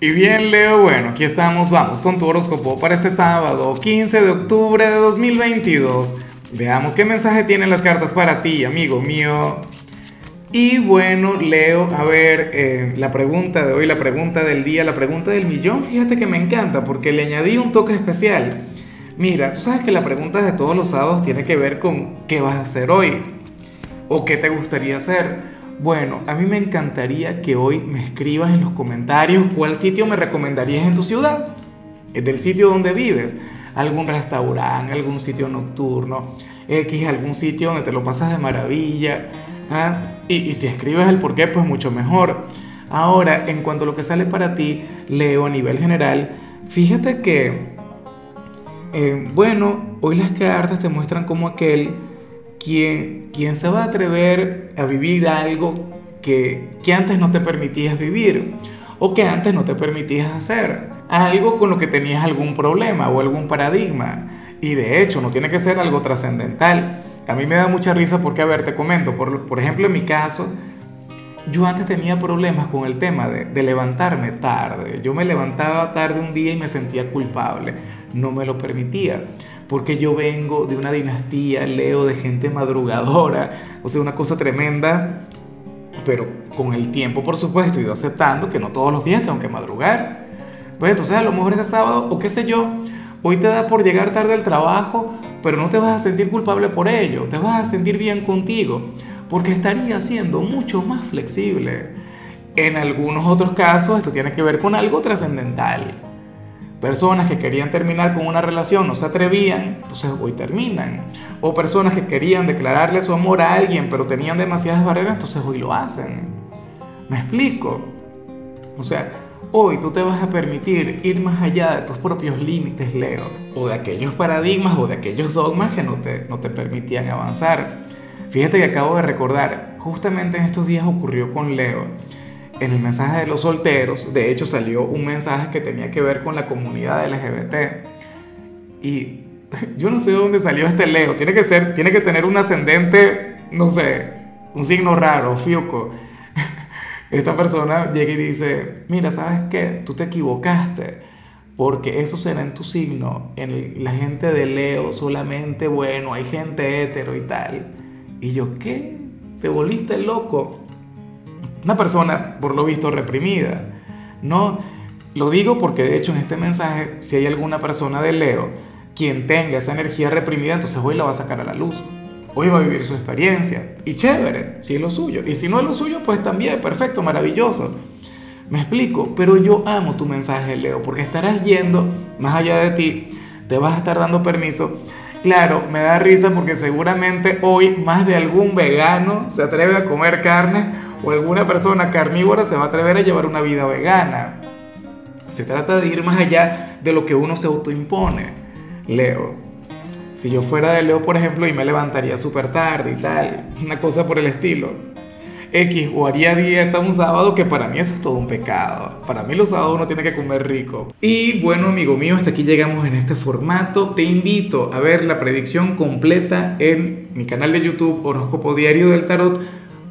Y bien, Leo, bueno, aquí estamos, vamos con tu horóscopo para este sábado, 15 de octubre de 2022. Veamos qué mensaje tienen las cartas para ti, amigo mío. Y bueno, Leo, a ver, eh, la pregunta de hoy, la pregunta del día, la pregunta del millón, fíjate que me encanta porque le añadí un toque especial. Mira, tú sabes que la pregunta de todos los sábados tiene que ver con qué vas a hacer hoy o qué te gustaría hacer. Bueno, a mí me encantaría que hoy me escribas en los comentarios cuál sitio me recomendarías en tu ciudad, del sitio donde vives, algún restaurante, algún sitio nocturno, X, algún sitio donde te lo pasas de maravilla. ¿ah? Y, y si escribes el por qué, pues mucho mejor. Ahora, en cuanto a lo que sale para ti, leo a nivel general, fíjate que, eh, bueno, hoy las cartas te muestran como aquel quien, quien se va a atrever a vivir algo que, que antes no te permitías vivir o que antes no te permitías hacer, algo con lo que tenías algún problema o algún paradigma. Y de hecho, no tiene que ser algo trascendental. A mí me da mucha risa porque, a ver, te comento, por, por ejemplo, en mi caso, yo antes tenía problemas con el tema de, de, levantarme tarde. Yo me levantaba tarde un día y me sentía culpable. No me lo permitía porque yo vengo de una dinastía, leo, de gente madrugadora, o sea, una cosa tremenda, pero con el tiempo, por supuesto, he ido aceptando que no todos los días tengo que madrugar. Pues entonces a lo mejor este sábado, o qué sé yo, hoy te da por llegar tarde al trabajo, pero no te vas a sentir culpable por ello, te vas a sentir bien contigo, porque estaría siendo mucho más flexible. En algunos otros casos esto tiene que ver con algo trascendental Personas que querían terminar con una relación no se atrevían, entonces hoy terminan. O personas que querían declararle su amor a alguien pero tenían demasiadas barreras, entonces hoy lo hacen. ¿Me explico? O sea, hoy tú te vas a permitir ir más allá de tus propios límites, Leo, o de aquellos paradigmas o de aquellos dogmas que no te, no te permitían avanzar. Fíjate que acabo de recordar, justamente en estos días ocurrió con Leo en el mensaje de los solteros, de hecho salió un mensaje que tenía que ver con la comunidad LGBT. Y yo no sé de dónde salió este Leo. Tiene que ser, tiene que tener un ascendente, no sé, un signo raro, fiuco. Esta persona llega y dice, mira, ¿sabes qué? Tú te equivocaste. Porque eso será en tu signo. En la gente de Leo solamente, bueno, hay gente hetero y tal. Y yo, ¿qué? ¿Te volviste loco? Una persona, por lo visto, reprimida. No, lo digo porque de hecho en este mensaje, si hay alguna persona de Leo quien tenga esa energía reprimida, entonces hoy la va a sacar a la luz. Hoy va a vivir su experiencia. Y chévere, si es lo suyo. Y si no es lo suyo, pues también, perfecto, maravilloso. Me explico, pero yo amo tu mensaje, Leo, porque estarás yendo más allá de ti, te vas a estar dando permiso. Claro, me da risa porque seguramente hoy más de algún vegano se atreve a comer carne o alguna persona carnívora se va a atrever a llevar una vida vegana. Se trata de ir más allá de lo que uno se autoimpone. Leo. Si yo fuera de Leo, por ejemplo, y me levantaría súper tarde y tal, una cosa por el estilo. X, o haría dieta un sábado, que para mí eso es todo un pecado. Para mí los sábados uno tiene que comer rico. Y bueno, amigo mío, hasta aquí llegamos en este formato. Te invito a ver la predicción completa en mi canal de YouTube Horóscopo Diario del Tarot